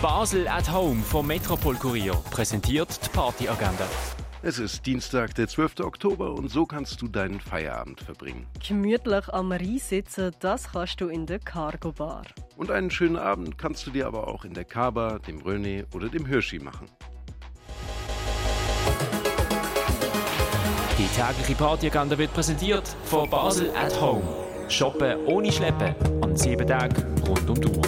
Basel at Home vom Metropol Kurier präsentiert die Partyagenda. Es ist Dienstag, der 12. Oktober und so kannst du deinen Feierabend verbringen. Gemütlich am Rhein sitzen, das kannst du in der Cargo Bar. Und einen schönen Abend kannst du dir aber auch in der Kaba, dem Röne oder dem Hirschi machen. Die tägliche Partyagenda wird präsentiert von Basel at Home. Shoppen ohne Schleppen an sieben Tagen rund um die Uhr.